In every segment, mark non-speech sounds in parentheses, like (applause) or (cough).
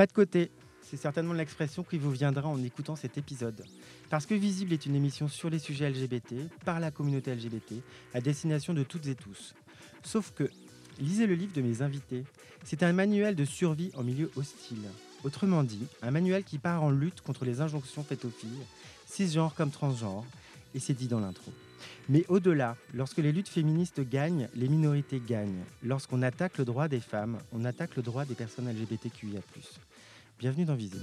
Pas de côté, c'est certainement l'expression qui vous viendra en écoutant cet épisode. Parce que Visible est une émission sur les sujets LGBT, par la communauté LGBT, à destination de toutes et tous. Sauf que, lisez le livre de mes invités. C'est un manuel de survie en milieu hostile. Autrement dit, un manuel qui part en lutte contre les injonctions faites aux filles, cisgenres comme transgenres, et c'est dit dans l'intro. Mais au-delà, lorsque les luttes féministes gagnent, les minorités gagnent. Lorsqu'on attaque le droit des femmes, on attaque le droit des personnes LGBTQIA. Bienvenue dans parti.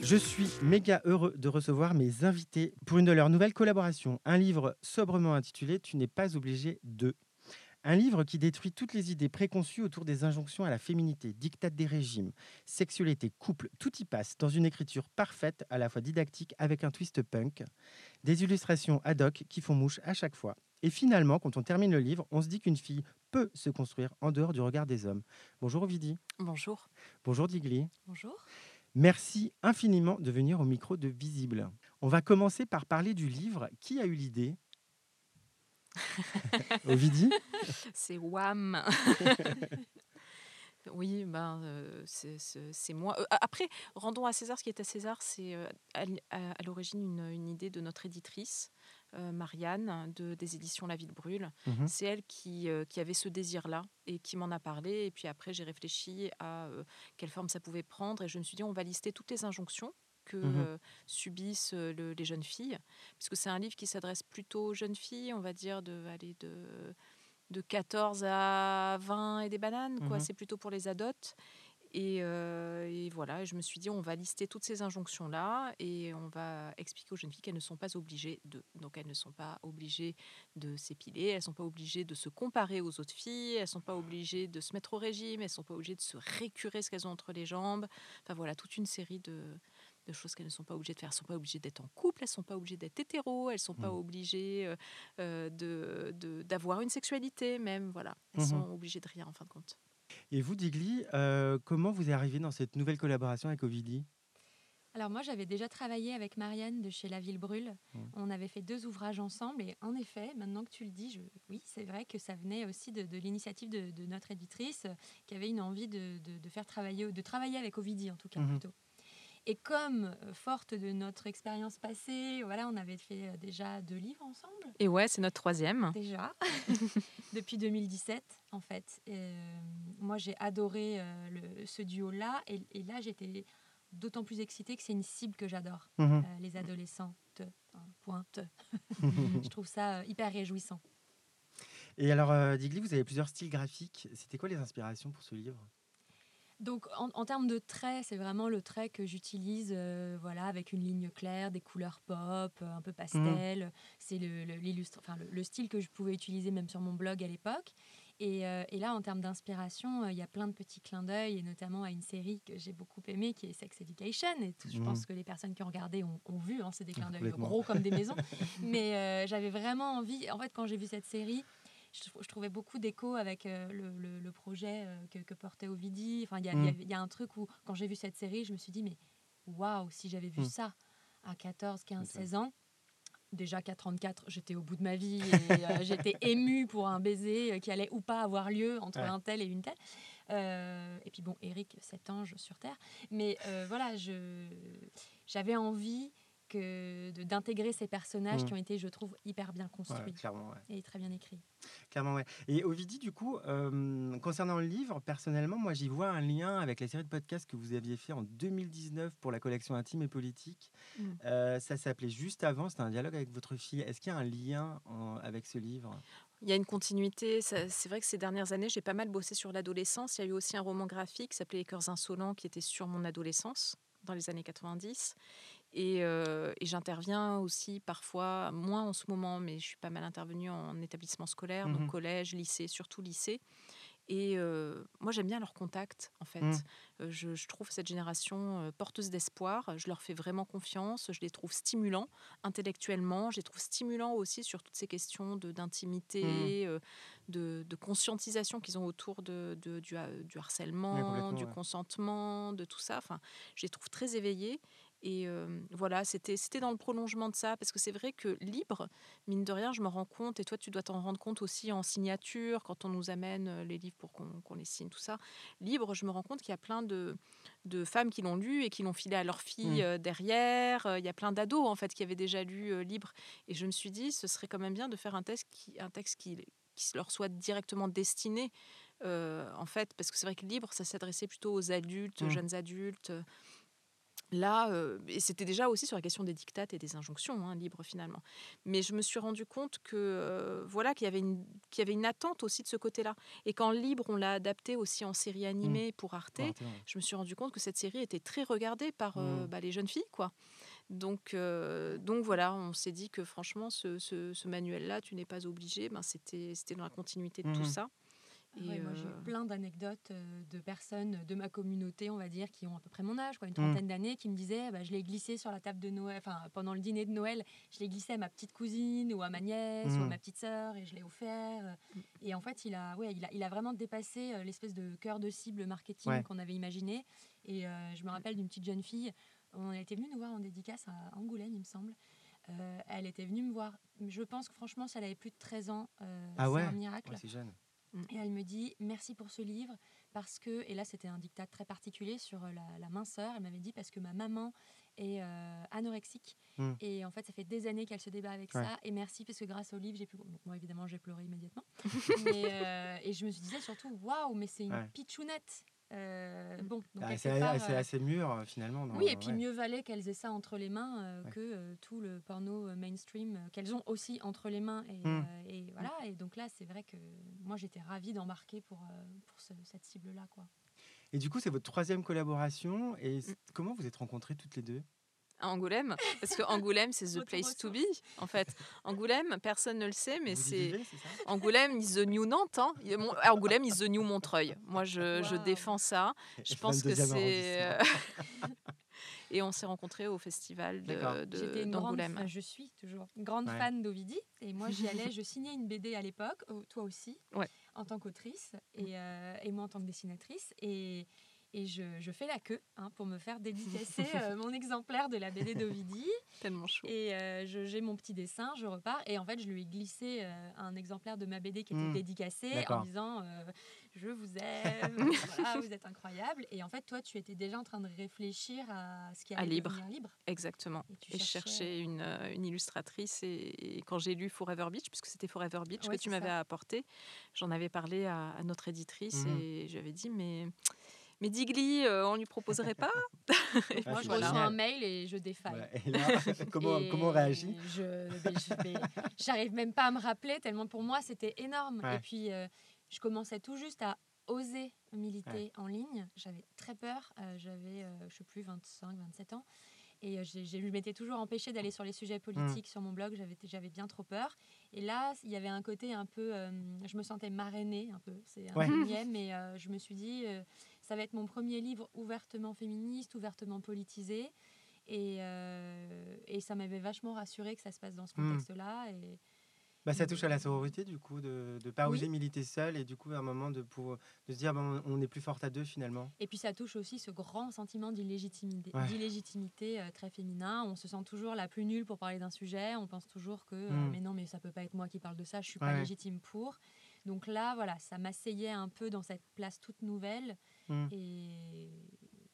Je suis méga heureux de recevoir mes invités pour une de leurs nouvelles collaborations, un livre sobrement intitulé Tu n'es pas obligé de. Un livre qui détruit toutes les idées préconçues autour des injonctions à la féminité, dictat des régimes, sexualité, couple, tout y passe dans une écriture parfaite, à la fois didactique avec un twist punk, des illustrations ad hoc qui font mouche à chaque fois. Et finalement, quand on termine le livre, on se dit qu'une fille peut se construire en dehors du regard des hommes. Bonjour Ovidie. Bonjour. Bonjour Digli. Bonjour. Merci infiniment de venir au micro de Visible. On va commencer par parler du livre. Qui a eu l'idée? (laughs) Ovidie C'est Wham (laughs) Oui, ben, euh, c'est moi. Euh, après, rendons à César ce qui est à César. C'est euh, à, l'origine une, une, idée de notre éditrice, Marianne, de, des éditions La Vie de Brûle. Mhm. C'est elle qui, qui avait ce désir-là et qui m'en a parlé. Et puis après, j'ai réfléchi à quelle forme ça pouvait prendre. Et je me suis dit, on va lister toutes les injonctions que mhm. subissent les jeunes filles, puisque c'est un livre qui s'adresse plutôt aux jeunes filles, on va dire de, aller de de 14 à 20 et des bananes. quoi. Mmh c'est plutôt pour les adotes. Euh, et, voilà, je me suis dit, on va lister toutes ces injonctions-là et on va expliquer aux jeunes filles qu'elles ne sont pas obligées de. Donc, elles ne sont pas obligées de s'épiler, elles ne sont pas obligées de se comparer aux autres filles, elles ne sont pas obligées de se mettre au régime, elles ne sont pas obligées de se récurer ce qu'elles ont entre les jambes. Enfin, voilà, toute une série de, de choses qu'elles ne sont pas obligées de faire. Elles ne sont pas obligées d'être en couple, elles ne sont pas obligées d'être hétéro, elles ne sont pas mmh. obligées euh, euh, de, d'avoir une sexualité même. Voilà, elles mmh sont obligées de rien en fin de compte. Et vous, Digli, euh, comment vous êtes arrivé dans cette nouvelle collaboration avec Ovidie alors moi, j'avais déjà travaillé avec Marianne de chez La Ville Brûle. Mmh. On avait fait deux ouvrages ensemble et en effet, maintenant que tu le dis, je... oui, c'est vrai que ça venait aussi de, l'initiative de, notre éditrice qui avait une envie de, faire travailler, de travailler avec Ovidie en tout cas plutôt. Et comme, euh, forte de notre expérience passée, voilà, on avait fait euh, déjà deux livres ensemble. Et ouais, c'est notre troisième. Déjà, (laughs) depuis 2017, en fait. Euh, moi, j'ai adoré ce duo-là. Et, là, j'étais d'autant plus excitée que c'est une cible que j'adore. Mhm. les adolescentes, pointe. (laughs) Je trouve ça hyper réjouissant. Et alors, Digli, vous avez plusieurs styles graphiques. C'était quoi les inspirations pour ce livre? Donc en, termes de traits, c'est vraiment le trait que j'utilise, euh, voilà, avec une ligne claire, des couleurs pop, euh, un peu pastel. Mmh. C'est le, le, style que je pouvais utiliser même sur mon blog à l'époque. Et, euh, là, en termes d'inspiration, il y a plein de petits clins d'œil, et notamment à une série que j'ai beaucoup aimée, qui est Sex Education. Et je mmh. pense que les personnes qui ont regardé ont, vu, hein, c'est des clins d'œil gros comme des maisons. (laughs) Mais j'avais vraiment envie, en fait, quand j'ai vu cette série, je, trouvais beaucoup d'écho avec euh, le, projet euh, que, portait Ovidie. Enfin, il y, y, a un truc où, quand j'ai vu cette série, je me suis dit, mais waouh, si j'avais vu mm. ça à 14, 15, 16 ans, déjà qu'à 34, j'étais au bout de ma vie et euh, (laughs) j'étais émue pour un baiser qui allait ou pas avoir lieu entre un tel et une telle. et puis bon, Eric, cet ange sur Terre. Mais voilà, j'avais envie d'intégrer ces personnages mmh. qui ont été, je trouve, hyper bien construits et très bien écrits. Clairement, ouais. Et Ovidie, du coup, euh, concernant le livre, personnellement, moi, j'y vois un lien avec la série de podcasts que vous aviez fait en 2019 pour la collection Intime et Politique. Mmh. Euh, ça s'appelait Juste avant, c'était un dialogue avec votre fille. Est-ce qu'il y a un lien avec ce livre? Il y a une continuité. C'est vrai que ces dernières années, j'ai pas mal bossé sur l'adolescence. Il y a eu aussi un roman graphique qui s'appelait Les cœurs insolents qui était sur mon adolescence dans les années 90. Euh, et, j'interviens aussi parfois, moins en ce moment, mais je suis pas mal intervenue en établissement scolaire, donc mmh collège, lycée, surtout lycée. Et euh, moi, j'aime bien leur contact, en fait. Mmh. Euh, je, trouve cette génération porteuse d'espoir. Je leur fais vraiment confiance. Je les trouve stimulants intellectuellement. Je les trouve stimulants aussi sur toutes ces questions d'intimité, mmh. de, de, conscientisation qu'ils ont autour de, du, du, harcèlement, du consentement, de tout ça. Enfin, je les trouve très éveillés. Et voilà, c'était dans le prolongement de ça, parce que c'est vrai que libre, mine de rien, je me rends compte, et toi tu dois t'en rendre compte aussi en signature, quand on nous amène les livres pour qu'on les signe, tout ça. Libre, je me rends compte qu'il y a plein de, de femmes qui l'ont lu et qui l'ont filé à leur fille mmh. derrière. Il y a plein d'ados en fait qui avaient déjà lu Libre. Et je me suis dit, ce serait quand même bien de faire un texte qui, un texte qui, qui leur soit directement destiné. en fait, parce que c'est vrai que Libre, ça s'adressait plutôt aux adultes, aux mmh. jeunes adultes. Là, et c'était déjà aussi sur la question des dictates et des injonctions hein, libres finalement. Mais je me suis rendu compte que voilà qu'il y avait une qu'il y avait une attente aussi de ce côté-là. Et quand libre, on l'a adapté aussi en série mmh. animée pour Arte, je me suis rendu compte que cette série était très regardée par mmh. bah, les jeunes filles, quoi. Donc, donc voilà, on s'est dit que franchement, ce, ce, manuel-là, tu n'es pas obligé. Ben, c'était c'était dans la continuité de tout ça. Ah moi, j'ai euh, plein d'anecdotes euh, de personnes de ma communauté, on va dire, qui ont à peu près mon âge, quoi, une mmh. trentaine d'années, qui me disaient bah, Je l'ai glissé sur la table de Noël, enfin, pendant le dîner de Noël, je l'ai glissé à ma petite cousine ou à ma nièce ou à mmh. ma petite sœur et je l'ai offert. Mmh. Et en fait, il a, ouais, il a, il a vraiment dépassé euh, l'espèce de cœur de cible marketing qu'on avait imaginé. Et je me rappelle d'une petite jeune fille, on était venu nous voir en dédicace à Angoulême, il me semble. elle était venue me voir. Je pense que franchement, si elle avait plus de 13 ans, ah c'est un miracle. c'est jeune. Mm. Et elle me dit merci pour ce livre parce que, et là c'était un dictat très particulier sur euh, la, minceur, elle m'avait dit parce que ma maman est euh, anorexique mm. et en fait ça fait des années qu'elle se débat avec ça et merci parce que grâce au livre j'ai pu... moi évidemment j'ai pleuré immédiatement. (laughs) Euh, et je me disais surtout waouh mais c'est une pitchounette euh, mmh. bon, ah, c'est assez, assez, mûr euh, finalement. oui, et puis mieux valait qu'elles aient ça entre les mains euh, que tout le porno mainstream qu'elles ont aussi entre les mains. Et, mmh. et voilà, et donc là, c'est vrai que moi j'étais ravie d'embarquer pour, pour cette cible-là. quoi. Et du coup, c'est votre troisième collaboration. Et mmh. comment vous êtes rencontrées toutes les deux? À Angoulême, parce que Angoulême, c'est the place to be, en fait. Angoulême, personne ne le sait, mais c'est. Angoulême is the new Nantes. Hein. Angoulême is the new Montreuil. Moi, je, je défends ça. Je pense que c'est. Euh, (laughs) et on s'est rencontrés au festival d'Angoulême. De, je suis toujours une grande fan d'Ovidi. Et moi, j'y allais, (laughs) je signais une BD à l'époque, toi aussi, ouais. en tant qu'autrice, et, euh, et, moi en tant que dessinatrice. Et, et je, je, fais la queue hein, pour me faire dédicacer (laughs) euh, mon exemplaire de la BD d'Ovidie. (laughs) Tellement chou. Et euh, j'ai mon petit dessin, je repars. Et en fait, je lui ai glissé euh, un exemplaire de ma BD qui était mmh. dédicacé en disant Je vous aime, (laughs) voilà, vous êtes incroyable. Et en fait, toi, tu étais déjà en train de réfléchir à ce qui allait à libre. libre. Exactement. Et, je cherchais une, une illustratrice. Et, quand j'ai lu Forever Beach, puisque c'était Forever Beach que tu m'avais apporté, j'en avais parlé à, notre éditrice mmh. et j'avais dit Mais mais Digli, euh, on lui proposerait pas (laughs) Moi, je reçois un mail et je défaille. (laughs) comment, comment on réagit Je j'arrive même pas à me rappeler tellement pour moi c'était énorme. Et puis euh, je commençais tout juste à oser militer en ligne. J'avais très peur. Euh, j'avais, je sais plus, 25, 27 ans. Et je m'étais toujours empêchée d'aller sur les sujets politiques mmh. sur mon blog. J'avais déjà trop peur. Et là, il y avait un côté un peu. je me sentais marrainée un peu. C'est un ouais. mais je me suis dit ça va être mon premier livre ouvertement féministe, ouvertement politisé. Et, euh, et ça m'avait vachement rassuré que ça se passe dans ce hmm. contexte-là. Et, bah, ça touche à la sororité, du coup, de ne pas oser militer seule et du coup, à un moment, de, pour, de se dire bon, on est plus forte à deux finalement. Et puis, ça touche aussi ce grand sentiment d'illégitimité, euh, très féminin. On se sent toujours la plus nulle pour parler d'un sujet. On pense toujours que, euh, hmm. mais non, mais ça peut pas être moi qui parle de ça, je suis pas légitime pour. Donc là, voilà, ça m'asseyait un peu dans cette place toute nouvelle. Mmh. Et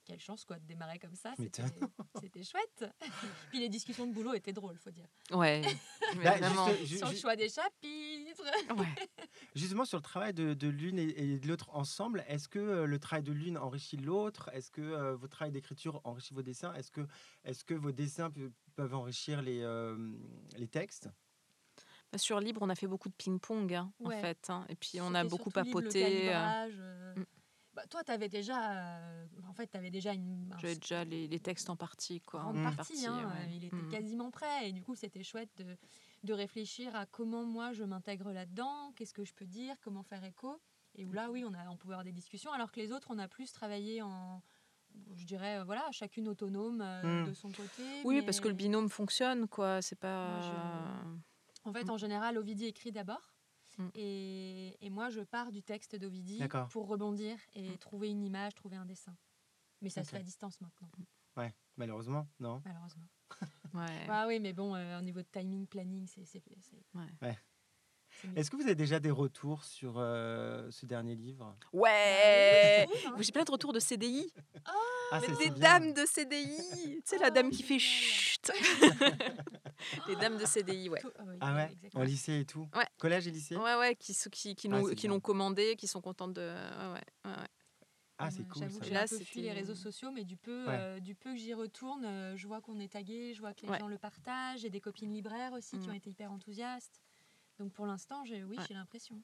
quelle chance quoi de démarrer comme ça, (laughs) c'était chouette. (laughs) Puis les discussions de boulot étaient drôles, faut dire. Ouais. (laughs) Bah, sur le choix des chapitres. Justement sur le travail de, l'une et, de l'autre ensemble, est-ce que euh, le travail de l'une enrichit l'autre? Est-ce que euh, votre travail d'écriture enrichit vos dessins? Est-ce que, est que vos dessins peuvent enrichir les, euh, les textes? Bah, sur Libre, on a fait beaucoup de ping-pong, hein, en fait. Hein. Et puis, on a beaucoup papoté. Mm. Bah, toi, tu avais déjà, euh, en fait, avais déjà une. J'avais déjà les, les, textes en partie, quoi. En mmh. partie, hein, il était mmh. quasiment prêt, et du coup, c'était chouette de, de, réfléchir à comment moi je m'intègre là-dedans, qu'est-ce que je peux dire, comment faire écho, et où là, oui, on a, on pouvait avoir des discussions, alors que les autres, on a plus travaillé en, je dirais, euh, voilà, chacune autonome euh, mmh. de son côté. Oui, parce que le binôme fonctionne, quoi. C'est pas. En fait, en général, Ovidie écrit d'abord. Mm. Et, moi, je pars du texte d'Ovidie pour rebondir et mm. trouver une image, trouver un dessin. Mais ça se fait à distance maintenant. Ouais, malheureusement, non Malheureusement. (laughs) Ouais. Ah oui, mais bon, euh, au niveau de timing, planning, c'est. Ouais. Ouais. Est-ce que vous avez déjà des retours sur euh, ce dernier livre? Ouais. Bah hein. J'ai plein de retours de CDI. Ah, Mais des dames de CDI. Tu sais, la dame qui fait chut. (laughs) Les dames de CDI, ouais. Ah ouais exactement. En lycée et tout Ouais. Collège et lycée? Ouais, ouais, qui, qui, qui Ah, qui l'ont commandé, qui sont contentes de. Ouais, ouais. Ah, c'est cool J'avoue j'ai Là, un peu fui c'était- les réseaux sociaux, mais du peu, Ouais. euh, du peu que j'y retourne, euh, je vois qu'on est tagué, je vois que les Ouais. gens le partagent. J'ai des copines libraires aussi qui Mm. ont été hyper enthousiastes. Donc pour l'instant, j'ai, oui, Ouais. j'ai l'impression.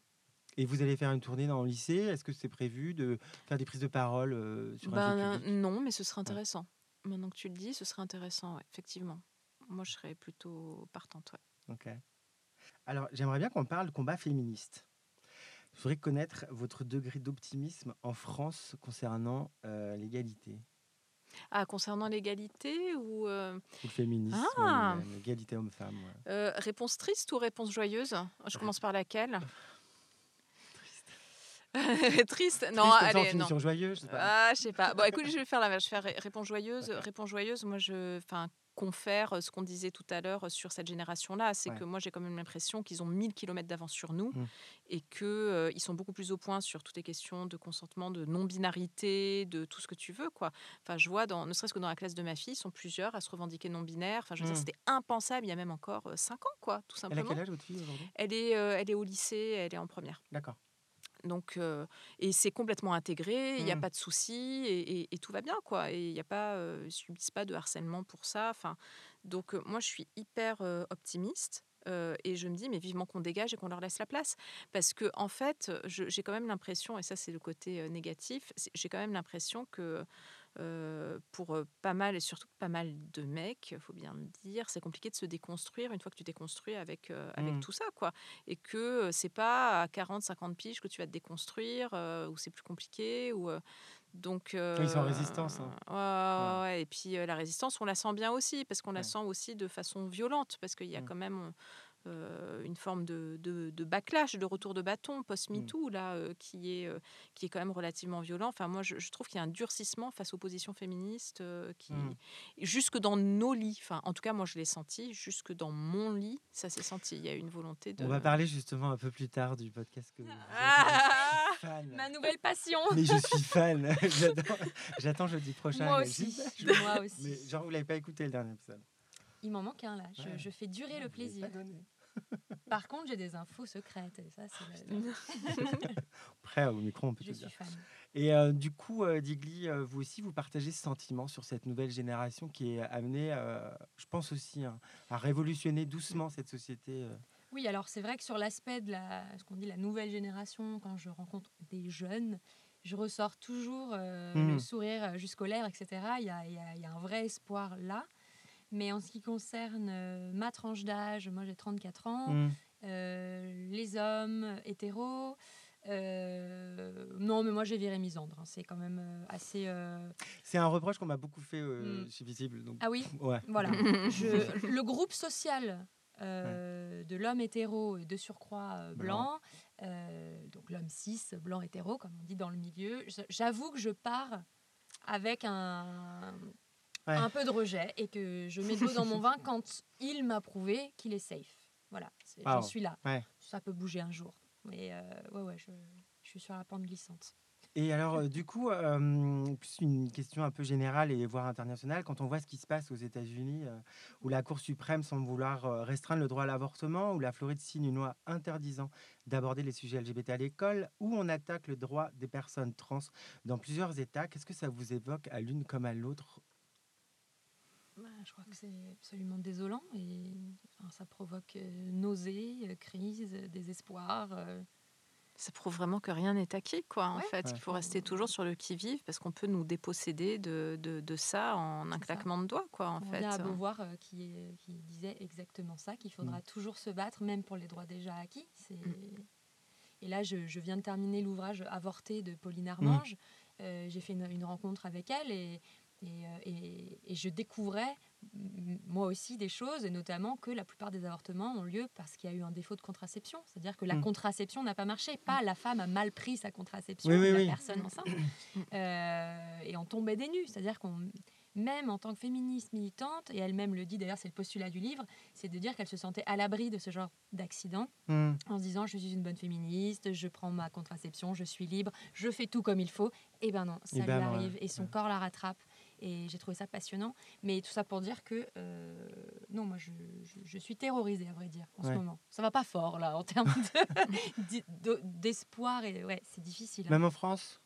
Et vous allez faire une tournée dans le lycée? Est-ce que c'est prévu de faire des prises de parole euh, sur un Ben, public? non, mais ce serait intéressant. Maintenant que tu le dis, ce serait intéressant, ouais, effectivement. Moi, je serais plutôt partante. Ouais. Ok. Alors, j'aimerais bien qu'on parle combat féministe. Je voudrais connaître votre degré d'optimisme en France concernant euh, l'égalité Ah, concernant l'égalité ou. euh, ou le féminisme, Ah. l'égalité homme-femme. ouais. euh, réponse triste ou réponse joyeuse? Je commence par laquelle? (laughs) Triste Non, Triste, allez, finit non. joyeux, je sais pas? Ah, je sais pas. Bon, écoute, je vais faire la. Je vais faire ré- réponse joyeuse. Réponse joyeuse. Moi, je, enfin, confère euh, ce qu'on disait tout à l'heure sur cette génération-là, c'est Ouais. que moi, j'ai quand même l'impression qu'ils ont 1000 km d'avance sur nous Mm. et que euh, ils sont beaucoup plus au point sur toutes les questions de consentement, de non-binarité, de tout ce que tu veux, quoi. Enfin, je vois, dans, ne serait-ce que dans la classe de ma fille, ils sont plusieurs à se revendiquer non-binaire. Enfin, je veux dire, Mm. c'était impensable il y a même encore 5 ans, quoi, tout Elle a simplement. quel âge votre fille aujourd'hui? Elle est, euh, elle est au lycée, elle est en première. D'accord. Donc, euh, et c'est complètement intégré, il n'y a Mm. pas de souci et, et- et tout va bien, quoi. Et il n'y a pas, euh, ils subissent pas de harcèlement pour ça. Enfin, donc, euh, moi, je suis hyper optimiste. et je me dis, mais vivement qu'on dégage et qu'on leur laisse la place. Parce que, en fait, j'ai quand même l'impression, et ça, c'est le côté négatif, j'ai quand même l'impression que euh, pour euh, pas mal, et surtout pas mal de mecs, faut bien le dire, c'est compliqué de se déconstruire une fois que tu t'es construit avec, euh, avec Mm. tout ça, quoi et que c'est pas à 40 50 piges que tu vas te déconstruire euh, ou c'est plus compliqué ou donc Ils sont en résistance, hein. ouais, ouais, ouais. et puis la résistance on la sent bien aussi parce qu'on la sent aussi de façon violente parce qu'il y a Mm. quand même une forme de, de, de backlash, de retour de bâton post-MeToo, là, euh, qui, est, euh, qui est quand même relativement violent. Enfin, moi, je, je trouve qu'il y a un durcissement face aux positions féministes euh, qui, Mm. jusque dans nos lits, enfin, en tout cas, moi, je l'ai senti, jusque dans mon lit, ça s'est senti. Il y a une volonté de. On va parler justement un peu plus tard du podcast que vous. Ah fan. Ma nouvelle passion Mais je suis fan. (laughs) J'attends jeudi prochain. Moi aussi. Je- Moi aussi. Mais genre, vous l'avez pas écouté le dernier épisode. Il m'en manque un là. Je, Ouais. je fais durer le plaisir. Par contre, j'ai des infos secrètes. Et ça, c'est le- (laughs) Prêt au micro, on peut Je te dire. fan. Et euh, du coup, euh, Digli, euh, vous aussi, vous partagez ce sentiment sur cette nouvelle génération qui est amenée, euh, je pense aussi, hein, à révolutionner doucement cette société. Oui, alors c'est vrai que sur l'aspect de la, ce qu'on dit la nouvelle génération, quand je rencontre des jeunes, je ressors toujours le sourire jusqu'aux lèvres, etc. Il y a, y a- y a un vrai espoir là. Mais en ce qui concerne euh, ma tranche d'âge, moi j'ai 34 ans, Mm. euh, les hommes hétéros, euh, non, mais moi j'ai viré misandre. hein. C'est quand même euh, assez. euh, C'est un reproche qu'on m'a beaucoup fait euh, Mm. chez Visible. Donc, Ah oui, (laughs) ouais. voilà. (laughs) Je- le groupe social euh, de l'homme hétéro et de surcroît euh, blanc, euh, donc l'homme cis, blanc hétéro, comme on dit dans le milieu, j'avoue que je pars avec un, Ouais. un peu de rejet et que je mets de l'eau dans mon vin (laughs) quand il m'a prouvé qu'il est safe. Voilà, j'en suis là. Ouais. Ça peut bouger un jour. Mais euh, ouais, ouais, je, je suis sur la pente glissante. Et alors, euh, du coup, euh, plus une question un peu générale et voire internationale, quand on voit ce qui se passe aux États-Unis, euh, où la Cour suprême semble vouloir restreindre le droit à l'avortement, où la Floride signe une loi interdisant d'aborder les sujets LGBT à l'école, où on attaque le droit des personnes trans dans plusieurs États, qu'est-ce que ça vous évoque à l'une comme à l'autre Bah, je crois que c'est absolument désolant et ça provoque euh, nausées, euh, crises, euh, désespoir. euh. Ça prouve vraiment que rien n'est acquis, quoi, en Ouais. fait. Ouais. Il faut rester toujours sur le qui-vive parce qu'on peut nous déposséder de, de, de ça en un ça. claquement de doigts, quoi, en On fait. à Beauvoir euh, qui, est- qui disait exactement ça, qu'il faudra toujours se battre, même pour les droits déjà acquis. C'est- Mm. Et là, je, je viens de terminer l'ouvrage Avorté de Pauline Armange. Euh, J'ai fait une, une rencontre avec elle et, et, euh, et- et je découvrais moi aussi des choses, et notamment que la plupart des avortements ont lieu parce qu'il y a eu un défaut de contraception. C'est-à-dire que la Mm. contraception n'a pas marché. Pas la femme a mal pris sa contraception, Oui, oui, la oui. personne enceinte. (coughs) Euh, et on tombait des nues. C'est-à-dire qu'on même en tant que féministe militante, et elle-même le dit d'ailleurs, c'est le postulat du livre, c'est de dire qu'elle se sentait à l'abri de ce genre d'accident, hmm. en se disant je suis une bonne féministe, je prends ma contraception, je suis libre, je fais tout comme il faut. Et ben non, ça lui ben arrive, et son corps la rattrape. Et j'ai trouvé ça passionnant. Mais tout ça pour dire que euh, non, moi je, je, suis terrorisée à vrai dire en ce moment. Ça va pas fort là en termes (laughs) d'espoir et ouais, c'est difficile. Hein. Même en France?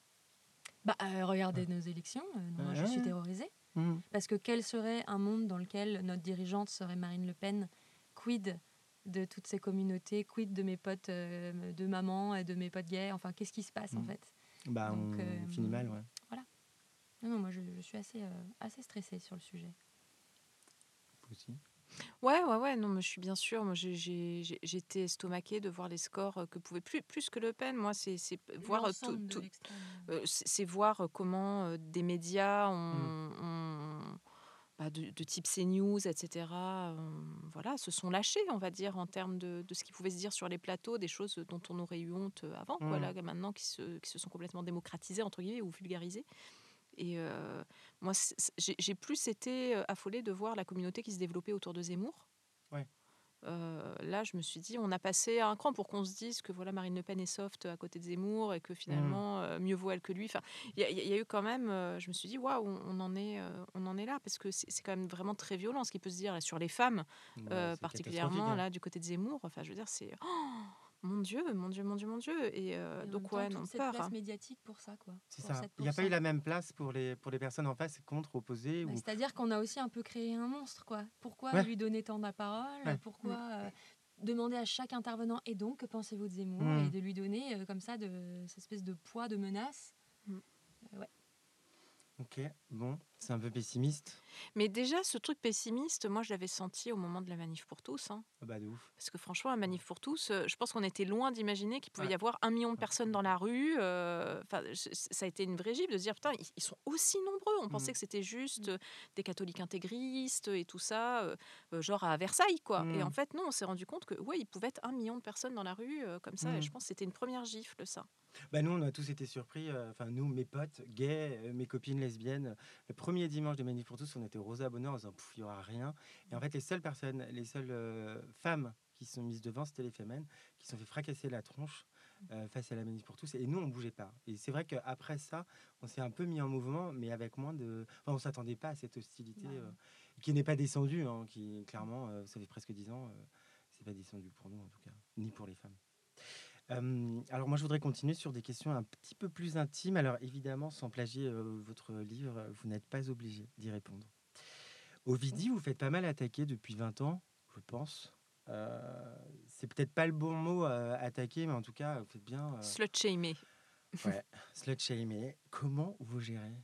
Bah euh, regardez nos élections. Euh, moi je suis terrorisée mmh. parce que quel serait un monde dans lequel notre dirigeante serait Marine Le Pen Quid de toutes ces communautés Quid de mes potes de maman et de mes potes gays? Enfin, qu'est-ce qui se passe en mmh. fait? Bah, on finit mal, ouais. Non, non, moi je, je suis assez, euh, assez stressée sur le sujet. Vous aussi? Ouais, ouais, ouais, non, mais je suis bien sûre. Moi, j'étais estomaquée de voir les scores euh, que pouvait plus, plus que Le Pen. Moi, c'est voir euh, tout, c'est voir comment des médias ont, mmh. bah, de, type CNews, etc. voilà, se sont lâchés, on va dire, en termes de, de ce qui pouvait se dire sur les plateaux, des choses dont on aurait eu honte avant, voilà, mmh. maintenant qui se, qui se sont complètement démocratisées entre guillemets ou vulgarisées. Et moi, j'ai plus été affolée de voir la communauté qui se développait autour de Zemmour. là, je me suis dit, on a passé un cran pour qu'on se dise que voilà, Marine Le Pen est soft à côté de Zemmour et que mmh. finalement, mieux vaut elle que lui. Enfin, il y, a eu quand même, je me suis dit, waouh, on, en est, on en est là parce que c'est quand même vraiment très violent ce qui peut se dire sur les femmes, particulièrement hein. là du côté de Zemmour. Enfin, je veux dire, c'est oh mon Dieu, mon Dieu, mon Dieu, mon Dieu. Et, euh, donc, ouais, non, cette place hein. médiatique pour ça, quoi. C'est ça. Il n'y a pas eu la même place pour les, pour les personnes en face, contre, opposées. Bah, c'est-à-dire qu'on a aussi un peu créé un monstre, quoi. Pourquoi lui donner tant de parole? Pourquoi mm. euh, demander à chaque intervenant et donc que pensez-vous de Zemmour? Mm. et de lui donner euh, comme ça de cette espèce de poids de menace? Mm. ouais. Ok, bon, c'est un peu pessimiste? Mais déjà, ce truc pessimiste, moi, je l'avais senti au moment de la manif pour tous. Hein. Ah bah de ouf. Parce que franchement, la manif pour tous, euh, je pense qu'on était loin d'imaginer qu'il pouvait y avoir un million de personnes dans la rue. Euh, enfin, ça a été une vraie gifle de se dire, putain, ils sont aussi nombreux. On pensait mmh. que c'était juste mmh. des catholiques intégristes et tout ça, euh, genre à Versailles, quoi. Et en mmh. fait, non, on s'est rendu compte que, ouais, il pouvait être un million de personnes dans la rue comme ça. Et je pense que c'était une première gifle, ça. Bah nous, on a tous été surpris. Enfin, nous, mes potes gays, mes copines lesbiennes, le premier dimanche de Manif pour tous, on était au Rosa Bonheur en disant, il n'y aura rien. Et en fait, les seules personnes, les seules femmes qui sont mises devant, c'était les femmes qui sont fait fracasser la tronche face à la Manif pour tous. Et nous, on bougeait pas. Et c'est vrai qu'après ça, on s'est un peu mis en mouvement, mais avec moins de. Enfin, on s'attendait pas à cette hostilité qui n'est pas descendue, hein, qui clairement, ça fait presque dix ans, c'est pas descendu pour nous en tout cas, ni pour les femmes alors moi, je voudrais continuer sur des questions un petit peu plus intimes. Alors évidemment, sans plagier votre livre, vous n'êtes pas obligé d'y répondre. Ovidie, vous faites pas mal attaquer depuis 20 ans, je pense. c'est peut-être pas le bon mot attaquer, mais en tout cas, vous faites bien. Slut shamer. Ouais, slut shamer. Comment vous gérez?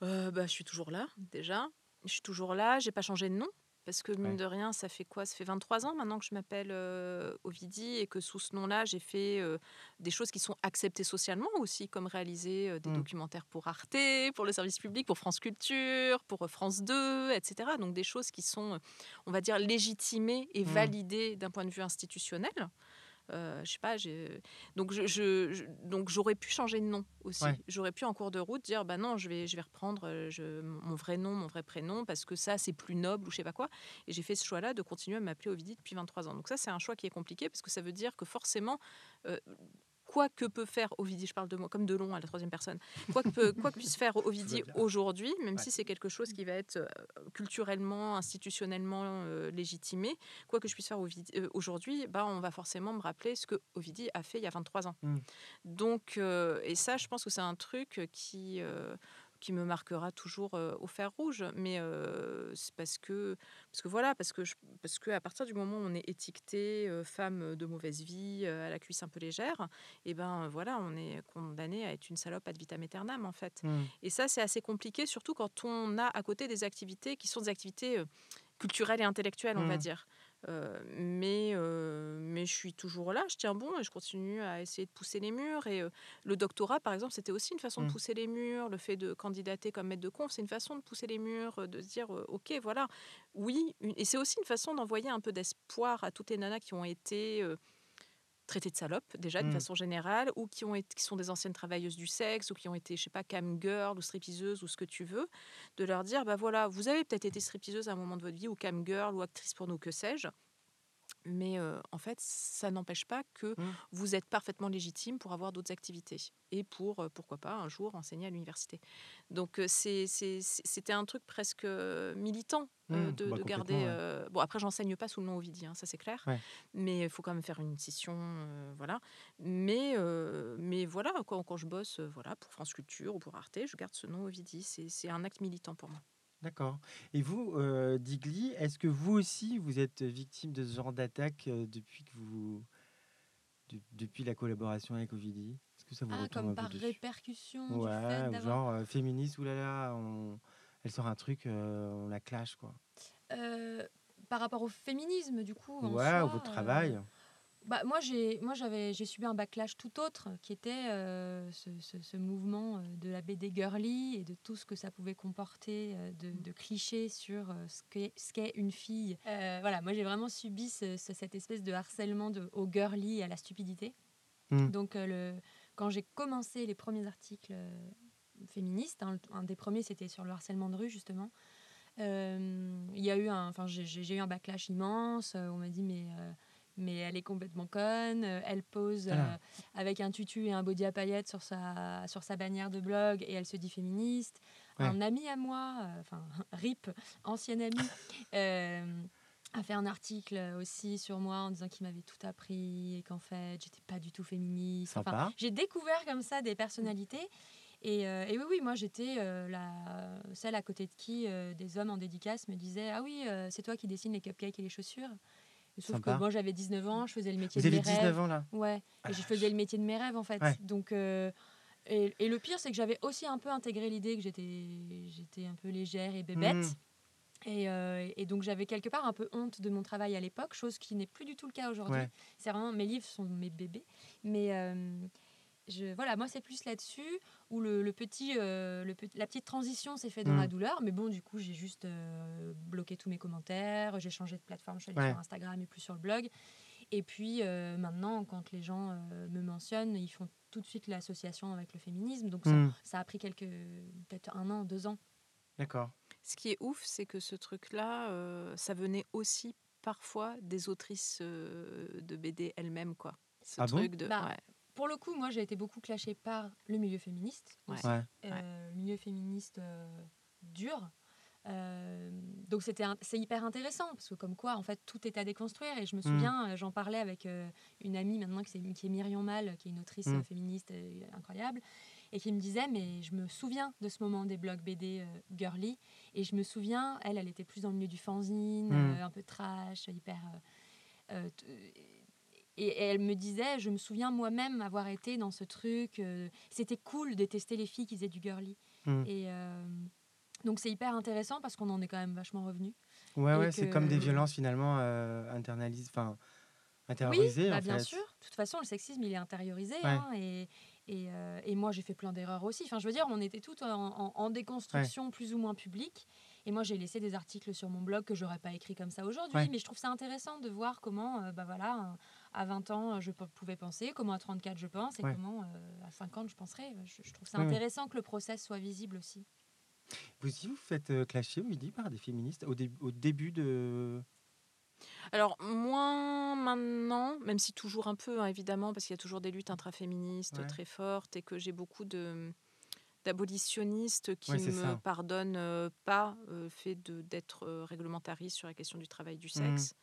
Bah, je suis toujours là, déjà. Je suis toujours là, j'ai pas changé de nom. Parce que mine de rien, ça fait quoi? Ça fait 23 ans maintenant que je m'appelle euh, Ovidie et que sous ce nom-là, j'ai fait euh, des choses qui sont acceptées socialement aussi, comme réaliser euh, des mmh. documentaires pour Arte, pour le service public, pour France Culture, pour France 2, etc. Donc des choses qui sont, on va dire, légitimées et mmh. validées d'un point de vue institutionnel. Euh, je sais pas, donc je, donc j'aurais pu changer de nom aussi. J'aurais pu en cours de route dire bah non, je vais je vais reprendre euh, je, mon vrai nom, mon vrai prénom parce que ça c'est plus noble ou je sais pas quoi. Et j'ai fait ce choix-là de continuer à m'appeler Ovidie depuis 23 ans. Donc ça c'est un choix qui est compliqué parce que ça veut dire que forcément euh, quoi que peut faire Ovidie, je parle de moi comme de long à la troisième personne, quoi que, peut, quoi que puisse faire (laughs) Ovidie aujourd'hui, même si c'est quelque chose qui va être euh, culturellement, institutionnellement euh, légitimé, quoi que je puisse faire euh, aujourd'hui, bah, on va forcément me rappeler ce que Ovidie a fait il y a 23 ans. Mmh. Donc, et ça, je pense que c'est un truc qui qui me marquera toujours au fer rouge. Mais c'est parce que, parce que voilà, parce que, parce que à partir du moment où on est étiqueté femme de mauvaise vie, à la cuisse un peu légère, et ben voilà, on est condamné à être une salope ad vitam aeternam en fait. Mmh. Et ça, c'est assez compliqué, surtout quand on a à côté des activités qui sont des activités culturelles et intellectuelles, on va mmh. dire. Euh, mais, euh, mais je suis toujours là, je tiens bon et je continue à essayer de pousser les murs. Et euh, le doctorat, par exemple, c'était aussi une façon de mmh. pousser les murs. Le fait de candidater comme maître de conf, c'est une façon de pousser les murs, de se dire, OK, voilà, oui. Et c'est aussi une façon d'envoyer un peu d'espoir à toutes les nanas qui ont été traitées de salopes déjà de Mm. façon générale ou qui ont été, qui sont des anciennes travailleuses du sexe ou qui ont été je sais pas cam girl ou stripteaseuse ou ce que tu veux de leur dire bah voilà vous avez peut-être été stripteaseuse à un moment de votre vie ou cam girl ou actrice porno que sais-je mais euh, en fait ça n'empêche pas que Mm. vous êtes parfaitement légitime pour avoir d'autres activités et pour euh, pourquoi pas un jour enseigner à l'université donc euh, c'était un truc presque militant euh, Mm. de, Bah, de garder ouais. bon après j'enseigne pas sous le nom Ovidie hein, ça c'est clair Ouais. mais il faut quand même faire une scission voilà mais mais voilà quand, quand je bosse voilà pour France Culture ou pour Arte je garde ce nom Ovidie c'est un acte militant pour moi D'accord. Et vous, euh, Digli, est-ce que vous aussi, vous êtes victime de ce genre d'attaque euh, depuis que vous, de- depuis la collaboration avec Ovidie Est-ce que ça vous Ah, comme par répercussion du Ouais, fait ou d'avoir genre euh, féministe, oulala, on... elle sort un truc, euh, on la clash, quoi. Euh, par rapport au féminisme, du coup. en Ouais, soi, ou votre euh, travail. Bah, moi, j'ai, moi j'avais, j'ai subi un backlash tout autre, qui était euh, ce, ce- ce mouvement euh, de la BD girly et de tout ce que ça pouvait comporter euh, de, de clichés sur ce qu'est, ce qu'est une fille. Euh, voilà, moi, j'ai vraiment subi ce- ce- cette espèce de harcèlement de, au girly et à la stupidité. Mm. Donc, euh, le, quand j'ai commencé les premiers articles féministes, hein, un des premiers, c'était sur le harcèlement de rue, justement. Il y a eu un, enfin, j'ai, j'ai- eu un backlash immense. on m'a dit, mais, mais elle est complètement conne. euh, Elle pose euh, Ah. avec un tutu et un body à paillettes sur sa, sur sa bannière de blog et elle se dit féministe. Ouais. Un ami à moi, euh, enfin, (laughs) RIP, ancien ami, euh, a fait un article aussi sur moi en disant qu'il m'avait tout appris et qu'en fait, j'étais pas du tout féministe. Enfin, j'ai découvert comme ça des personnalités. Et, euh, et oui, oui, moi j'étais euh, la, celle à côté de qui euh, des hommes en dédicace me disaient Ah oui, euh, c'est toi qui dessines les cupcakes et les chaussures. Sauf Sympa. que moi j'avais 19 ans, je faisais le métier Vous de mes 19 rêves. ans, là Ouais, Ah, et je la faisais le métier de mes rêves en fait. Ouais. Donc, euh, et, et le pire, c'est que j'avais aussi un peu intégré l'idée que j'étais, j'étais un peu légère et bébête. Mm. Et, euh, et donc j'avais quelque part un peu honte de mon travail à l'époque, chose qui n'est plus du tout le cas aujourd'hui. Ouais. C'est vraiment mes livres sont mes bébés, mais euh, je, voilà, moi c'est plus là-dessus où le, le petit, euh, le la petite transition s'est faite dans Mm. la douleur, mais bon du coup j'ai juste euh, bloqué tous mes commentaires, j'ai changé de plateforme, je suis allée Ouais. sur Instagram et plus sur le blog. Et puis euh, maintenant, quand les gens euh, me mentionnent, ils font tout de suite l'association avec le féminisme. Donc ça, Mm. ça a pris quelques, peut-être un an, deux ans. D'accord. Ce qui est ouf, c'est que ce truc-là, euh, ça venait aussi parfois des autrices euh, de BD elles-mêmes, quoi. Ce Ah bon? truc de. Bah, ouais. Pour le coup, moi, j'ai été beaucoup clashée par le milieu féministe. Ouais. aussi. Ouais. Euh, Le milieu féministe euh, dur. Euh, donc c'était c'est hyper intéressant parce que comme quoi en fait tout est à déconstruire et je me souviens euh, j'en parlais avec euh, une amie maintenant qui, est- qui est Myriam Mal qui est une autrice Mm. féministe euh, incroyable et qui me disait mais je me souviens de ce moment des blogs BD euh, girly et je me souviens elle elle était plus dans le milieu du fanzine Mm. euh, un peu trash hyper euh, euh, et, elle me disait, je me souviens moi-même avoir été dans ce truc. euh, C'était cool de tester les filles qui faisaient du girly. Mm. Et euh, donc c'est hyper intéressant parce qu'on en est quand même vachement revenu. Ouais, ouais, c'est comme des violences finalement euh, internalisées, enfin Oui, intériorisées bah, en bien fait. sûr. De toute façon, le sexisme, il est intériorisé. Ouais. hein, et, et, et moi, j'ai fait plein d'erreurs aussi. Enfin, je veux dire, on était toutes en, en- en déconstruction plus ou moins publique. Et moi, j'ai laissé des articles sur mon blog que j'aurais pas écrit comme ça aujourd'hui. Ouais. Mais je trouve ça intéressant de voir comment, euh, bah voilà, à 20 ans, je p- pouvais penser, comment à 34, je pense, et Ouais. comment euh, à 50, je penserais. Je, je trouve ça intéressant que le process soit visible aussi. Vous aussi, vous faites euh, clasher, oui, dit par des féministes au, dé- au début de. Alors, moins maintenant, même si toujours un peu, hein, évidemment, parce qu'il y a toujours des luttes intraféministes Ouais. très fortes et que j'ai beaucoup de d'abolitionnistes qui ne me ça. pardonnent euh, pas euh, le fait de- d'être euh, réglementariste sur la question du travail du Mhm. sexe.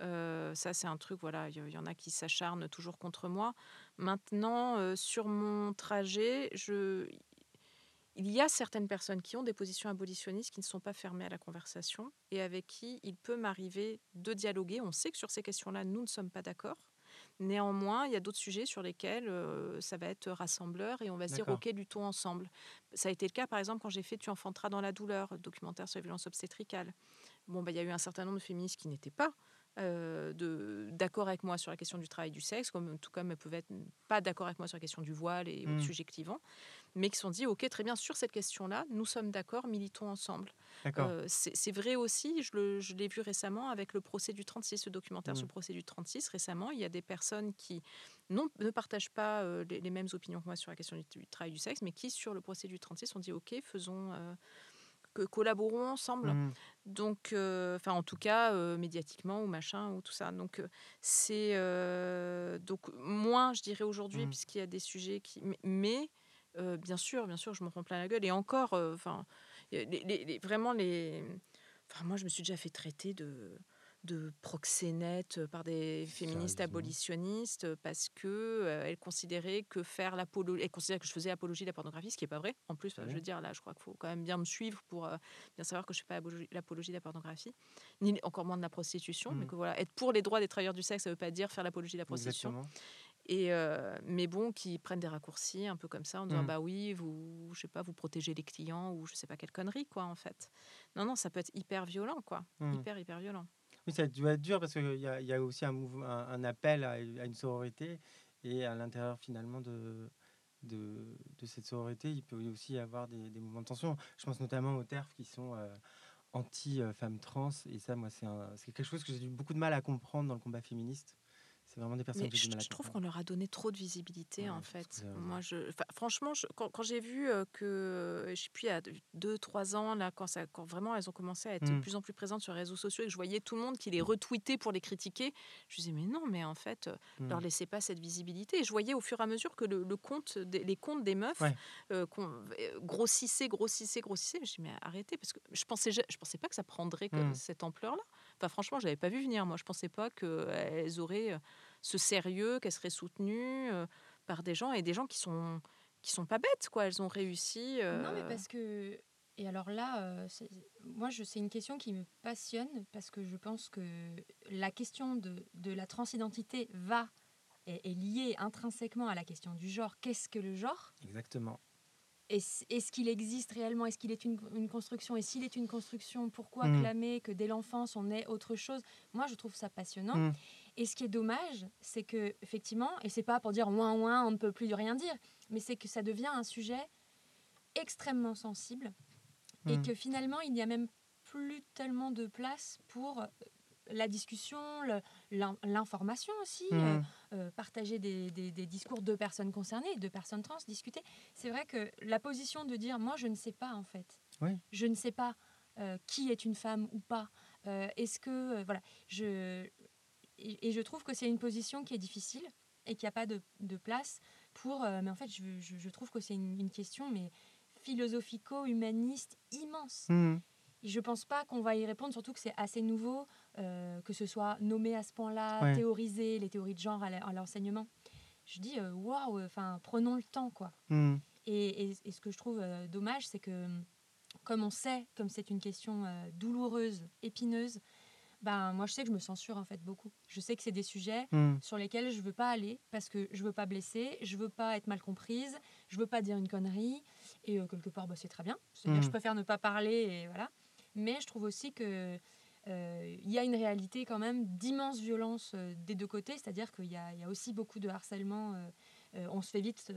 Euh, ça, c'est un truc, voilà, il y, y en a qui s'acharnent toujours contre moi. Maintenant, euh, sur mon trajet, je... il y a certaines personnes qui ont des positions abolitionnistes qui ne sont pas fermées à la conversation et avec qui il peut m'arriver de dialoguer. On sait que sur ces questions-là, nous ne sommes pas d'accord. Néanmoins, il y a d'autres sujets sur lesquels euh, ça va être rassembleur et on va se dire. OK, luttons ensemble. Ça a été le cas, par exemple, quand j'ai fait Tu enfanteras dans la douleur, documentaire sur la violence obstétricale. Bon, bah, il y a eu un certain nombre de féministes qui n'étaient pas d'accord avec moi sur la question du travail du sexe, comme tout comme elles peuvent être pas d'accord avec moi sur la question du voile et mmh. sujets clivants, mais qui sont dit ok très bien sur cette question-là, nous sommes d'accord, militons ensemble. c'est vrai aussi, je l'ai vu récemment avec le procès du 36, le documentaire mmh. sur le procès du 36 récemment, il y a des personnes qui non, ne partagent pas les, mêmes opinions que moi sur la question du, travail du sexe, mais qui sur le procès du 36 ont dit ok faisons que collaborons ensemble. Mmh. Donc, euh, enfin, en tout cas, euh, médiatiquement ou machin ou tout ça. Donc, euh, c'est donc moins, je dirais aujourd'hui, mmh. puisqu'il y a des sujets qui. Mais, bien sûr, bien sûr, je me rends plein la gueule. Et encore, enfin, les, vraiment les. Enfin, moi, je me suis déjà fait traiter de de proxénètes par des féministes abolitionnistes parce que euh, elles considéraient que faire l'apologie, elles considéraient que je faisais apologie de la pornographie, ce qui est pas vrai. En plus, je veux dire là, je crois qu'il faut quand même bien me suivre pour euh, bien savoir que je fais pas l'apologie de la pornographie, ni encore moins de la prostitution, mais mmh. que voilà, être pour les droits des travailleurs du sexe, ça veut pas dire faire l'apologie de la prostitution. Et euh, mais bon, qui prennent des raccourcis un peu comme ça en disant mmh. bah oui, vous, je sais pas, vous protégez les clients ou je sais pas quelle connerie quoi en fait. Non non, ça peut être hyper violent quoi, mmh. hyper hyper violent. Oui, ça doit être dur parce qu'il y, a, y a aussi un, mouvement, un, appel à, une sororité et à l'intérieur finalement de, de, de, cette sororité, il peut aussi y avoir des, mouvements de tension. Je pense notamment aux TERF qui sont euh, anti-femmes trans et ça, moi, c'est quelque chose que j'ai eu beaucoup de mal à comprendre dans le combat féministe c'est vraiment des personnes je, je trouve qu'on leur a donné trop de visibilité en fait. Moi, je, franchement, quand, j'ai vu que, je sais plus, il y a deux, trois ans, là, quand, ça, quand vraiment elles ont commencé à être de mmh. plus en plus présentes sur les réseaux sociaux et que je voyais tout le monde qui les retweetait pour les critiquer, je me disais, mais non, mais en fait, ne leur mmh. laissez pas cette visibilité. Et je voyais au fur et à mesure que le, compte, les comptes des meufs grossissaient, grossissaient, grossissaient. Je me dis, mais arrêtez, parce que je pensais, je, pensais pas que ça prendrait mmh. cette ampleur-là. Enfin, franchement, je n'avais pas vu venir. Moi, je pensais pas qu'elles auraient ce sérieux, qu'elles seraient soutenues euh, par des gens et des gens qui sont qui sont pas bêtes quoi. Elles ont réussi. Non mais euh. parce que et alors là, euh, moi, c'est une question qui me passionne parce que je pense que la question de, de la transidentité va est, est, liée intrinsèquement à la question du genre. Qu'est-ce que le genre? Exactement. Est-ce qu'il existe réellement? Est-ce qu'il est une, une, construction? Et s'il est une construction, pourquoi mmh. clamer que dès l'enfance on est autre chose? Moi, je trouve ça passionnant. Mmh. Et ce qui est dommage, c'est que effectivement, et c'est pas pour dire ouin ouin, on ne peut plus rien dire, mais c'est que ça devient un sujet extrêmement sensible et hmm. que finalement, il n'y a même plus tellement de place pour euh, la discussion, l'information aussi, hmm. euh, euh, partager des, discours de personnes concernées, de personnes trans, discuter. C'est vrai que la position de dire moi je ne sais pas en fait, je ne sais pas qui est une femme ou pas, est-ce que voilà, je et, je trouve que c'est une position qui est difficile et qu'il n'y a pas de, de place pour. Euh, mais en fait, je, je, trouve que c'est une, question mais philosophico-humaniste immense. Mmh. Et je pense pas qu'on va y répondre, surtout que c'est assez nouveau, euh, que ce soit nommé à ce point-là, théorisé, les théories de genre à l'enseignement. Je dis, euh, waouh, enfin, prenons le temps, quoi. Mmh. Et, et, ce que je trouve dommage, c'est que, comme on sait, comme c'est une question douloureuse, épineuse, ben, moi je sais que je me censure en fait beaucoup. Je sais que c'est des sujets hmm. sur lesquels je veux pas aller parce que je veux pas blesser, je veux pas être mal comprise, je veux pas dire une connerie et euh, quelque part bah, c'est très bien. C'est-à-dire je préfère ne pas parler et voilà. Mais je trouve aussi que euh, il y a une réalité quand même d'immense violence euh, des deux côtés, c'est-à-dire qu'il y, y, a aussi beaucoup de harcèlement. on se fait vite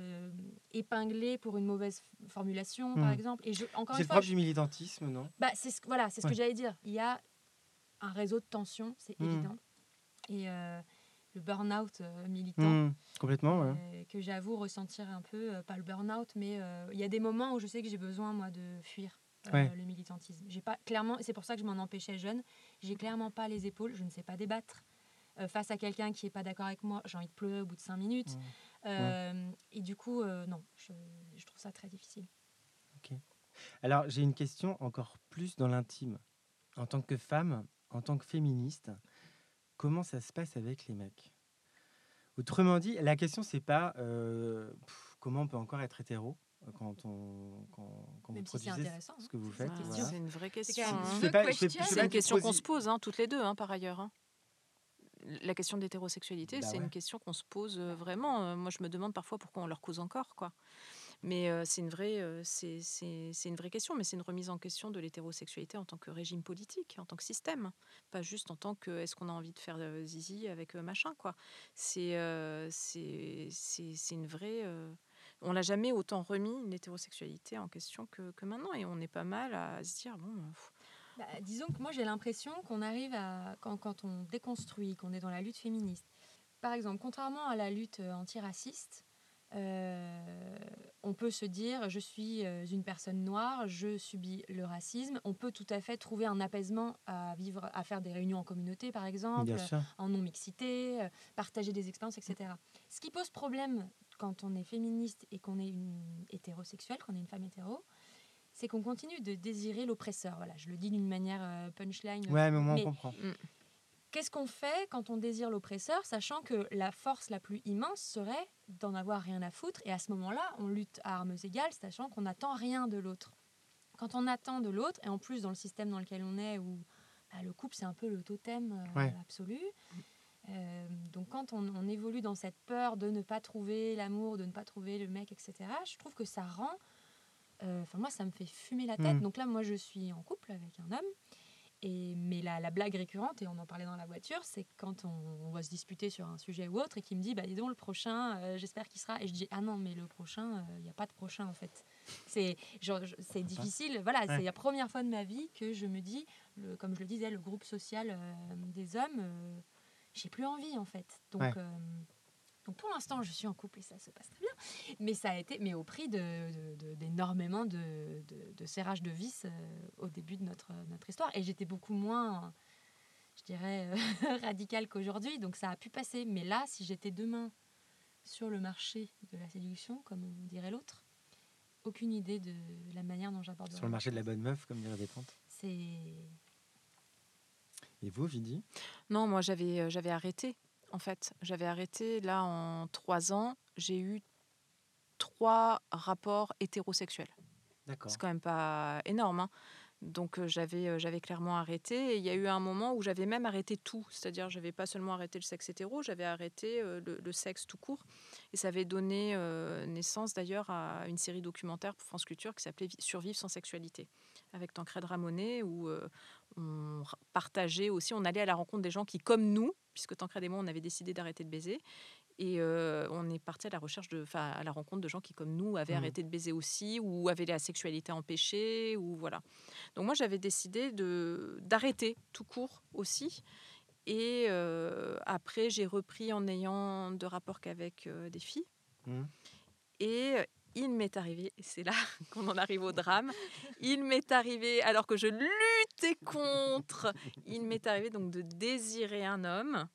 épingler pour une mauvaise formulation, par hmm. exemple. Et je, encore c'est le propre du militantisme, non? Bah, c'est ce, Voilà, c'est ce que j'allais dire. Il y a un réseau de tension, c'est hmm. évident. Et euh, le burn-out euh, militant. Hmm, complètement, euh, que j'avoue ressentir un peu, pas le burn-out, mais il y a des moments où je sais que j'ai besoin, moi, de fuir. le militantisme. J'ai pas clairement, c'est pour ça que je m'en empêchais jeune. J'ai clairement pas les épaules, je ne sais pas débattre face à quelqu'un qui est pas d'accord avec moi. J'ai envie de pleurer au bout de cinq minutes. Et du coup, non, je, je, trouve ça très difficile. Ok. Alors j'ai une question encore plus dans l'intime. En tant que femme, en tant que féministe, comment ça se passe avec les mecs? Autrement dit, la question, c'est pas euh, comment on peut encore être hétéro euh, quand on quand, quand vous produisez ce que vous faites. C'est une vraie question. C'est une question qu'on se pose hein, toutes les deux, hein, par ailleurs. Hein. La question de l'hétérosexualité, Bah c'est ouais. une question qu'on se pose euh, vraiment. Euh, Moi, je me demande parfois pourquoi on leur cause encore, quoi. Mais c'est une vraie, une vraie question. Mais c'est une remise en question de l'hétérosexualité en tant que régime politique, en tant que système, pas juste en tant que est-ce qu'on a envie de faire zizi avec machin, quoi. C'est c'est une vraie. on l'a jamais autant remis l'hétérosexualité en question que, que maintenant, et on est pas mal à se dire bon. Bah, disons que moi j'ai l'impression qu'on arrive à quand, quand on déconstruit, qu'on est dans la lutte féministe. Par exemple, contrairement à la lutte antiraciste, euh, on peut se dire je suis euh, une personne noire, je subis le racisme. On peut tout à fait trouver un apaisement à vivre, à faire des réunions en communauté par exemple, en non mixité, euh, partager des expériences, etc. Ce qui pose problème quand on est féministe et qu'on est une hétérosexuelle, qu'on est une femme hétéro, c'est qu'on continue de désirer l'oppresseur. Voilà, je le dis d'une manière punchline. Ouais, mais au moins Mais- on comprend. Qu'est-ce qu'on fait quand on désire l'oppresseur, sachant que la force la plus immense serait d'en avoir rien à foutre Et à ce moment-là, on lutte à armes égales, sachant qu'on n'attend rien de l'autre. Quand on attend de l'autre, et en plus dans le système dans lequel on est, où bah, le couple c'est un peu le totem euh, Ouais. absolu, euh, donc quand on, on évolue dans cette peur de ne pas trouver l'amour, de ne pas trouver le mec, etc., je trouve que ça rend... euh, Enfin moi, ça me fait fumer la tête. Mm. Donc là, moi, je suis en couple avec un homme. Et, mais la, la blague récurrente, et on en parlait dans la voiture, c'est quand on, on va se disputer sur un sujet ou autre et qu'il me dit, bah dis donc, le prochain, euh, j'espère qu'il sera. Et je dis, ah non, mais le prochain, il n'y a pas de prochain en fait. C'est difficile. Voilà, Ouais. c'est la première fois de ma vie que je me dis, le, comme je le disais, le groupe social euh, des hommes, euh, j'ai plus envie en fait. Donc, Ouais. Donc pour l'instant, je suis en couple et ça se passe très bien. Mais ça a été, mais au prix de- de- de- d'énormément de, de, de serrage de vis euh, au début de notre, notre histoire. Et j'étais beaucoup moins, je dirais, euh, (laughs) radicale qu'aujourd'hui. Donc ça a pu passer. Mais là, si j'étais demain sur le marché de la séduction, comme on dirait l'autre, aucune idée de la manière dont j'aborderais. Sur le marché de la bonne meuf, comme dirait des tantes. C'est Et vous, Vidi? Non, moi j'avais euh, j'avais arrêté en fait. J'avais arrêté là en trois ans. J'ai eu trois rapports hétérosexuels. D'accord. C'est quand même pas énorme. hein. Donc euh, j'avais euh, j'avais clairement arrêté. Et il y a eu un moment où j'avais même arrêté tout. C'est-à-dire j'avais pas seulement arrêté le sexe hétéro, j'avais arrêté euh, le, le sexe tout court. Et ça avait donné naissance d'ailleurs à une série documentaire pour France Culture qui s'appelait Vi- Survivre sans sexualité avec Tancred Ramonet où on partageait aussi, on allait à la rencontre des gens qui, comme nous, puisque Tancred et moi, on avait décidé d'arrêter de baiser, et euh, on est parti à la recherche de, à la rencontre de gens qui, comme nous, avaient Mhm. arrêté de baiser aussi, ou avaient la sexualité empêchée, ou voilà. Donc moi, j'avais décidé de d'arrêter tout court aussi. Et euh, après, j'ai repris en ayant de rapports qu'avec euh, des filles. Mhm. Et il m'est arrivé, et c'est là (laughs) qu'on en arrive au drame, il m'est arrivé, alors que je luttais contre, il m'est arrivé donc de désirer un homme.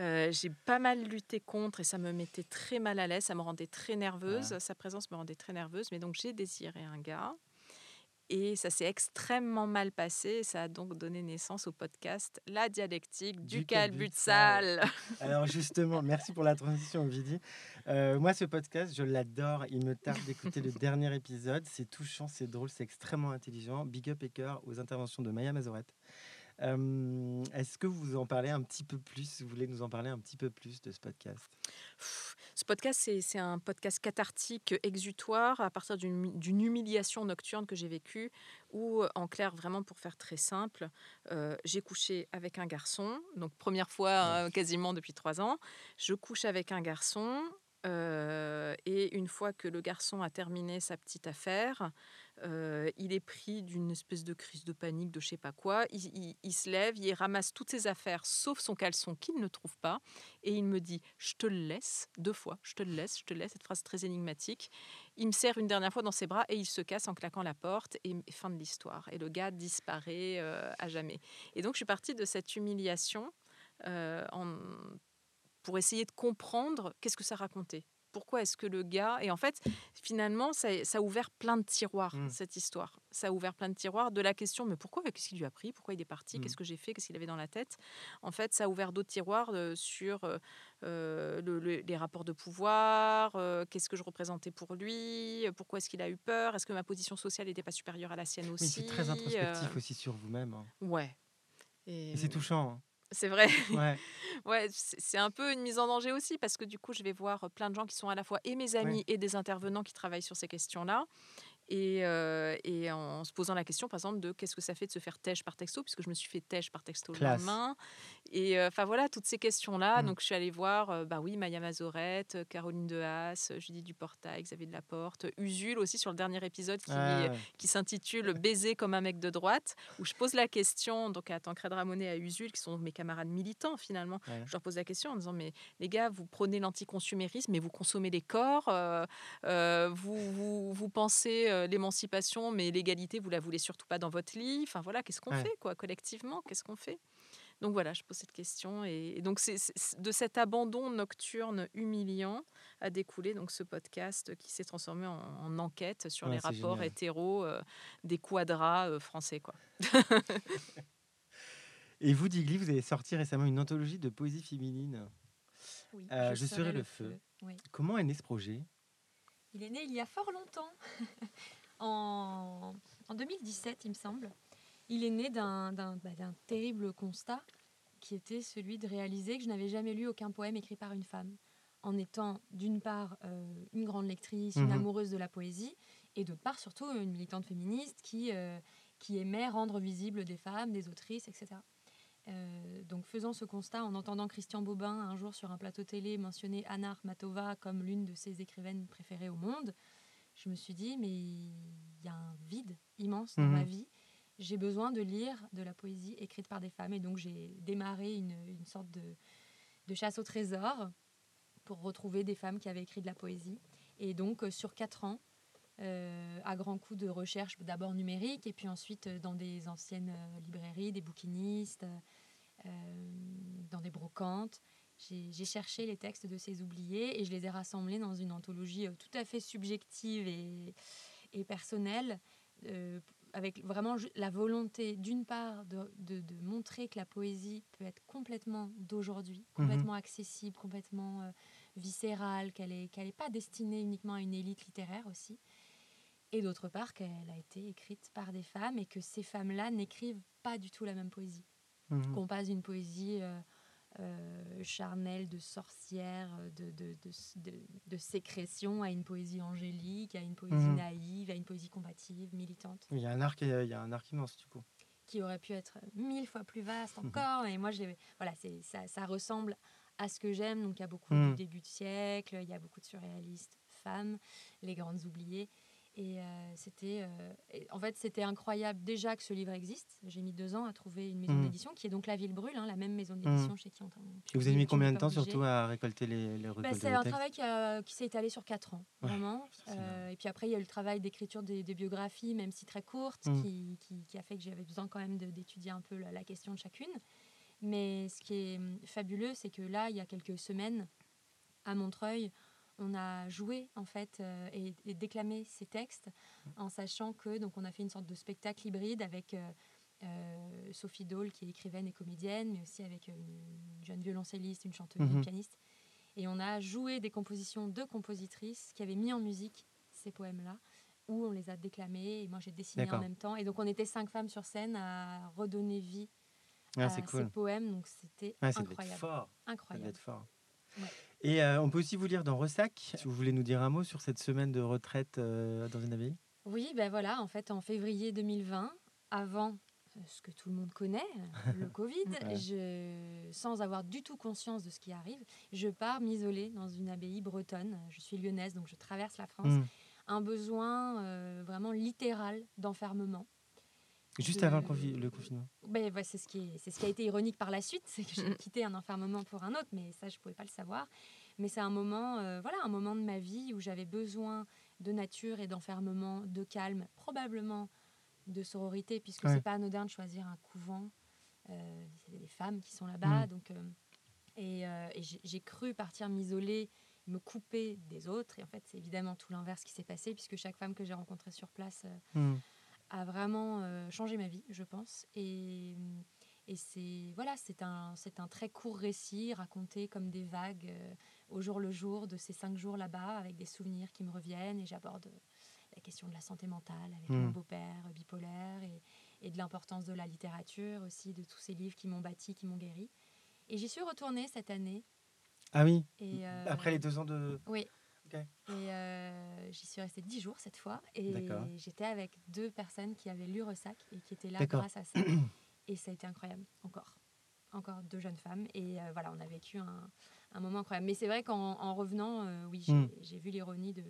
Euh, j'ai pas mal lutté contre et ça me mettait très mal à l'aise, ça me rendait très nerveuse, Ouais. sa présence me rendait très nerveuse, mais donc j'ai désiré un gars. Et ça s'est extrêmement mal passé. et Ça a donc donné naissance au podcast La dialectique du, Du calbutsal. (laughs) Alors justement, merci pour la transition, Vidi. Euh, moi, ce podcast, je l'adore. Il me tarde d'écouter le dernier épisode. C'est touchant, c'est drôle, c'est extrêmement intelligent. Big up et cœur aux interventions de Maya Mazorette. Euh, Est-ce que vous en parlez un petit peu plus? Vous voulez nous en parler un petit peu plus de ce podcast? Ce podcast, c'est un podcast cathartique, exutoire, à partir d'une d'une humiliation nocturne que j'ai vécue, où, en clair, vraiment pour faire très simple, euh, j'ai couché avec un garçon, donc première fois euh, quasiment depuis trois ans, je couche avec un garçon. euh, et une fois que le garçon a terminé sa petite affaire, euh, il est pris d'une espèce de crise de panique, de je sais pas quoi. Il, se lève, il ramasse toutes ses affaires, sauf son caleçon qu'il ne trouve pas, et il me dit Je te le laisse, deux fois, je te le laisse, je te laisse, cette phrase très énigmatique. Il me serre une dernière fois dans ses bras et il se casse en claquant la porte, et fin de l'histoire. Et le gars disparaît euh, à jamais. Et donc je suis partie de cette humiliation euh, pour essayer de comprendre qu'est-ce que ça racontait. Pourquoi est-ce que le gars... Et en fait, finalement, ça, ça a ouvert plein de tiroirs, Mm. cette histoire. Ça a ouvert plein de tiroirs de la question, mais pourquoi Qu'est-ce qu'il lui a pris Pourquoi il est parti Mm. Qu'est-ce que j'ai fait Qu'est-ce qu'il avait dans la tête En fait, ça a ouvert d'autres tiroirs euh, sur euh, euh, le- le- les rapports de pouvoir, euh, qu'est-ce que je représentais pour lui, pourquoi est-ce qu'il a eu peur, est-ce que ma position sociale n'était pas supérieure à la sienne aussi Oui, c'est très introspectif aussi sur vous-même. hein. Ouais. Et, Et c'est touchant. hein. C'est vrai. Ouais. (laughs) ouais, c'est un peu une mise en danger aussi parce que du coup, je vais voir plein de gens qui sont à la fois et mes amis et des intervenants qui travaillent sur ces questions-là. Et, et, en se posant la question, par exemple, de qu'est-ce que ça fait de se faire tèche par texto, puisque je me suis fait tèche par texto le lendemain. Et enfin voilà, toutes ces questions-là. Mmh. Donc je suis allée voir, bah oui, Maya Mazorette, Caroline Dehaas, Judith Duportail, Xavier Delaporte, Usul aussi sur le dernier épisode qui, ah qui s'intitule Baiser comme un mec de droite, où je pose la question donc à Tancred Ramonet et à Usul, qui sont mes camarades militants finalement. Je leur pose la question en disant, mais les gars, vous prenez l'anticonsumérisme, mais vous consommez les corps, vous, vous, vous pensez euh, l'émancipation, mais l'égalité, vous la voulez surtout pas dans votre lit. Enfin voilà, qu'est-ce qu'on fait quoi collectivement Qu'est-ce qu'on fait? Donc voilà, je pose cette question et, donc c'est de cet abandon nocturne humiliant a découlé donc ce podcast qui s'est transformé en, enquête sur les rapports hétéros euh, des quadras euh, français quoi. (laughs) et vous, Digli, vous avez sorti récemment une anthologie de poésie féminine. Oui, je, serai, le, feu. Comment est né ce projet? Il est né il y a fort longtemps. (laughs) en, 2017, il me semble. Il est né bah, d'un terrible constat qui était celui de réaliser que je n'avais jamais lu aucun poème écrit par une femme, en étant d'une part euh, une grande lectrice, une mhm. amoureuse de la poésie, et d'autre part surtout une militante féministe qui, euh, qui aimait rendre visibles des femmes, des autrices, etc. Euh, donc faisant ce constat, en entendant Christian Bobin un jour sur un plateau télé mentionner Anna Armatova comme l'une de ses écrivaines préférées au monde, je me suis dit, mais il y a un vide immense dans ma mhm. vie. J'ai besoin de lire de la poésie écrite par des femmes. Et donc, j'ai démarré une, une sorte de, de, chasse au trésor pour retrouver des femmes qui avaient écrit de la poésie. Et donc, euh, sur quatre ans, euh, à grands coups de recherche, d'abord numérique, et puis ensuite euh, dans des anciennes librairies, des bouquinistes, dans des brocantes, j'ai cherché les textes de ces oubliés et je les ai rassemblés dans une anthologie euh, tout à fait subjective et, et personnelle, euh, avec vraiment la volonté, d'une part, de, de, montrer que la poésie peut être complètement d'aujourd'hui, mhm. complètement accessible, complètement euh, viscérale, qu'elle n'est pas destinée uniquement à une élite littéraire aussi, et d'autre part, qu'elle a été écrite par des femmes et que ces femmes-là n'écrivent pas du tout la même poésie. Mhm. Qu'on passe d'une poésie euh, charnelle, de sorcière, de, de, de, de, sécrétion, à une poésie angélique, à une poésie mhm. naïve, à une poésie combative, militante. Il y a un arc, il y a un arc immense du coup. Qui aurait pu être mille fois plus vaste mhm. encore. Et moi, voilà, ça, ça ressemble à ce que j'aime. Donc, il y a beaucoup mhm. du début de siècle, il y a beaucoup de surréalistes femmes, les grandes oubliées. Et euh, c'était, euh, en fait, c'était incroyable déjà que ce livre existe. J'ai mis deux ans à trouver une maison mmh. d'édition qui est donc La Ville Brûle, hein, la même maison d'édition mmh. chez qui on. Et vous avez mis combien de temps surtout à récolter les, les bah, C'est un travail qui, qui s'est étalé sur quatre ans, vraiment. Euh, et puis après, il y a eu le travail d'écriture des, biographies, même si très courtes, mmh. qui, qui, qui, a fait que j'avais besoin quand même d'étudier un peu la, la, question de chacune. Mais ce qui est fabuleux, c'est que là, il y a quelques semaines, à Montreuil, on a joué en fait euh, et, déclamé ces textes en sachant que donc on a fait une sorte de spectacle hybride avec euh, euh, Sophie Dole qui est écrivaine et comédienne, mais aussi avec une, jeune violoncelliste, une chanteuse, une mhm. pianiste. Et on a joué des compositions de compositrices qui avaient mis en musique ces poèmes-là, où on les a déclamés et moi j'ai dessiné en même temps. Et donc on était cinq femmes sur scène à redonner vie ah, à ces poèmes, donc c'était incroyable. Fort. Incroyable. fort. Et euh, on peut aussi vous lire dans Ressac, si vous voulez nous dire un mot sur cette semaine de retraite euh, dans une abbaye. Oui, ben voilà, en fait, en février 2020, avant euh, ce que tout le monde connaît, le (laughs) Covid, je, sans avoir du tout conscience de ce qui arrive, je pars m'isoler dans une abbaye bretonne. Je suis lyonnaise, donc je traverse la France. Hmm. Un besoin vraiment littéral d'enfermement. Juste avant le, confinement ben, C'est ce, qui ce qui a été ironique par la suite, c'est que j'ai quitté un enfermement pour un autre, mais ça, je ne pouvais pas le savoir. Mais c'est un moment, euh, voilà, un moment de ma vie où j'avais besoin de nature et d'enfermement, de calme, probablement de sororité, puisque c'est pas anodin de choisir un couvent. Euh, il y a des femmes qui sont là-bas, mm. donc euh, et, j'ai cru partir m'isoler, me couper des autres. Et en fait, c'est évidemment tout l'inverse qui s'est passé, puisque chaque femme que j'ai rencontrée sur place mm a vraiment euh, changé ma vie, je pense. Et, et c'est voilà, c'est un, c'est un très court récit raconté comme des vagues euh, au jour le jour de ces cinq jours là-bas, avec des souvenirs qui me reviennent. Et j'aborde la question de la santé mentale avec mon hmm. beau-père bipolaire et, et de l'importance de la littérature aussi, de tous ces livres qui m'ont bâti, qui m'ont guéri. Et j'y suis retournée cette année. Ah oui et Après les deux ans de... Oui. Et j'y suis restée dix jours cette fois. Et j'étais avec deux personnes qui avaient lu Ressac et qui étaient là grâce à ça. (clears throat) et ça a été incroyable, encore. Encore deux jeunes femmes. Et voilà, on a vécu un, un moment incroyable. Mais c'est vrai qu'en revenant, oui, hmm. j'ai vu l'ironie de,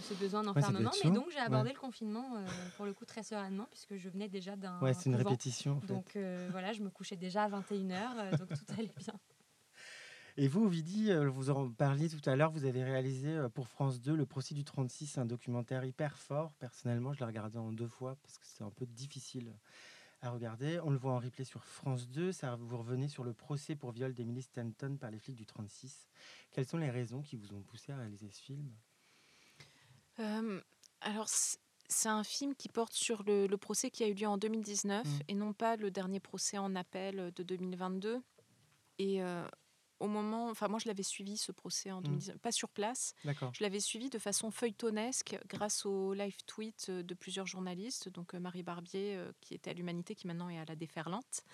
ce besoin d'enfermement. mais donc, j'ai abordé le confinement, euh, pour le coup, très sereinement, puisque je venais déjà d'un. Ouais, c'est une répétition. Donc, euh, voilà, je me couchais déjà à 21h, euh, donc tout allait bien. Et vous, Vidi, vous en parliez tout à l'heure, vous avez réalisé pour France 2 le procès du 36, un documentaire hyper fort. Personnellement, je l'ai regardé en deux fois parce que c'est un peu difficile à regarder. On le voit en replay sur France 2. Ça, vous revenez sur le procès pour viol d'Emily Stanton par les flics du 36. Quelles sont les raisons qui vous ont poussé à réaliser ce film? Alors, c'est un film qui porte sur le, procès qui a eu lieu en 2019 mmh. et non pas le dernier procès en appel de 2022. Et au moment, enfin moi je l'avais suivi ce procès en 2019, mmh. pas sur place. Je l'avais suivi de façon feuilletonesque grâce au live tweet de plusieurs journalistes, donc Marie Barbier qui était à l'Humanité, qui maintenant est à la Déferlante,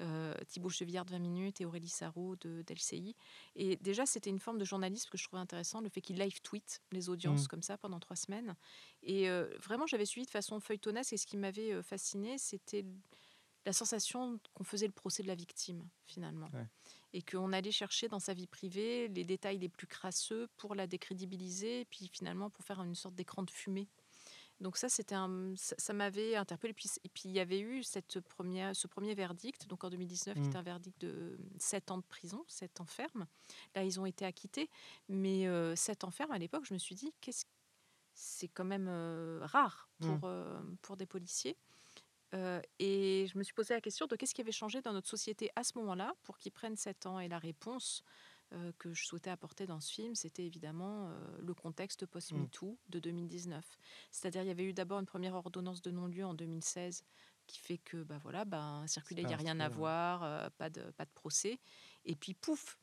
euh, Thibaut Chevillard de 20 minutes et Aurélie Sarraud de d'LCI. Et déjà, c'était une forme de journalisme que je trouvais intéressant, le fait qu'il live tweet les audiences mmh. comme ça pendant trois semaines. Et euh, vraiment, j'avais suivi de façon feuilletonnette et ce qui m'avait euh, fasciné, c'était la sensation qu'on faisait le procès de la victime, finalement. Et qu'on allait chercher dans sa vie privée les détails les plus crasseux pour la décrédibiliser, et puis finalement pour faire une sorte d'écran de fumée donc ça, c'était un, ça, m'avait interpellé. Et puis, et puis il y avait eu cette première, ce premier verdict, donc en 2019, qui mmh. était un verdict de 7 ans de prison, 7 ans ferme. Là, ils ont été acquittés, mais euh, 7 ans ferme, à l'époque, je me suis dit, qu'est-ce c'est quand même euh, rare mmh. pour, euh, pour des policiers. Euh, et je me suis posé la question de qu'est-ce qui avait changé dans notre société à ce moment-là pour qu'ils prennent 7 ans. Et la réponse, euh, que je souhaitais apporter dans ce film, c'était évidemment euh, le contexte post-MeToo de 2019. C'est-à-dire, il y avait eu d'abord une première ordonnance de non-lieu en 2016 qui fait que, bah voilà, bah, circuler, il n'y a rien à voir, pas, de, pas de procès. Et puis, pouf,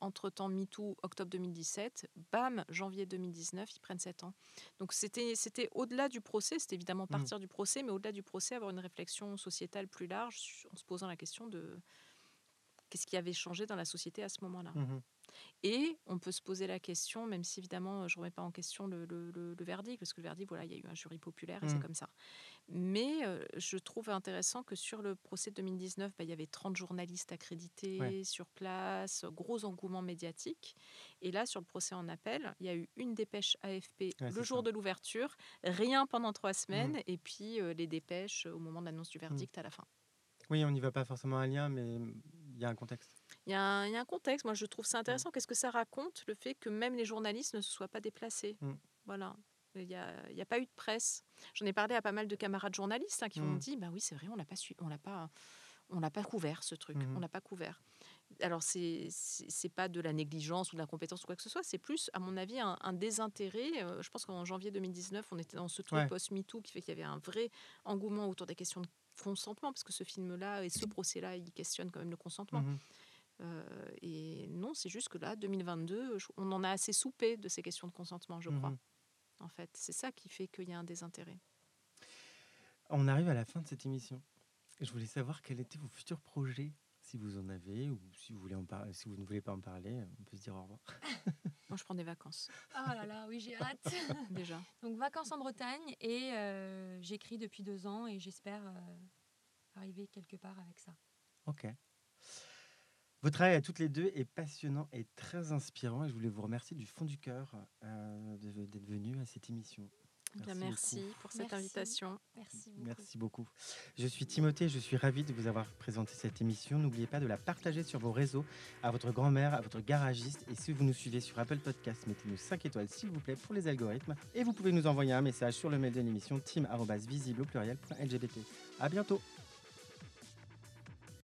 entre-temps, MeToo, octobre 2017, bam, janvier 2019, ils prennent 7 ans. Donc c'était, au-delà du procès, c'était évidemment mmh. partir du procès, mais au-delà du procès, avoir une réflexion sociétale plus large en se posant la question de Qu'est-ce qui avait changé dans la société à ce moment-là mmh Et on peut se poser la question, même si évidemment je ne remets pas en question le, verdict, parce que le verdict, voilà, il y a eu un jury populaire et c'est mmh. comme ça. Mais euh, je trouve intéressant que sur le procès de 2019, bah, il y avait 30 journalistes accrédités sur place, gros engouement médiatique. Et là, sur le procès en appel, il y a eu une dépêche AFP le jour de l'ouverture, rien pendant trois mmh. semaines, et puis euh, les dépêches au moment de l'annonce du verdict à la fin. Oui, on n'y va pas forcément à lien, mais y a un contexte. Il y, a un, contexte. Moi, je trouve ça intéressant. Qu'est-ce que ça raconte, le fait que même les journalistes ne se soient pas déplacés? Mmh. Voilà. Il n'y a, a, pas eu de presse. J'en ai parlé à pas mal de camarades journalistes hein, qui m'ont mmh. dit bah oui, c'est vrai, on l'a pas su, on l'a pas, on l'a pas couvert ce truc, mmh. on l'a pas couvert. Alors c'est c'est pas de la négligence ou de la compétence ou quoi que ce soit, c'est plus à mon avis un, désintérêt. Euh, je pense qu'en janvier 2019, on était dans ce truc post-MeToo qui fait qu'il y avait un vrai engouement autour des questions de consentement, parce que ce film-là et ce procès-là, il questionne quand même le consentement. Mmh euh, et non, c'est juste que là, 2022, on en a assez soupé de ces questions de consentement, je crois. Mmh en fait, c'est ça qui fait qu'il y a un désintérêt. On arrive à la fin de cette émission. Je voulais savoir quels étaient vos futurs projets, si vous en avez, ou si vous, voulez en parler, si vous ne voulez pas en parler, on peut se dire au revoir. (laughs) Moi, je prends des vacances. Oh là là, oui, j'ai hâte. (laughs) Déjà. Donc, vacances en Bretagne, et euh, j'écris depuis deux ans, et j'espère... Euh, arriver quelque part avec ça. Ok. Votre travail à toutes les deux est passionnant et très inspirant et je voulais vous remercier du fond du cœur euh, d'être venu à cette émission. Merci, pour cette invitation. Merci beaucoup. Merci beaucoup. Je suis Timothée, je suis ravi de vous avoir présenté cette émission. N'oubliez pas de la partager sur vos réseaux, à votre grand-mère, à votre garagiste. Et si vous nous suivez sur Apple Podcast, mettez-nous 5 étoiles s'il vous plaît pour les algorithmes. Et vous pouvez nous envoyer un message sur le mail de l'émission team.visible au pluriel.lgbt. À bientôt.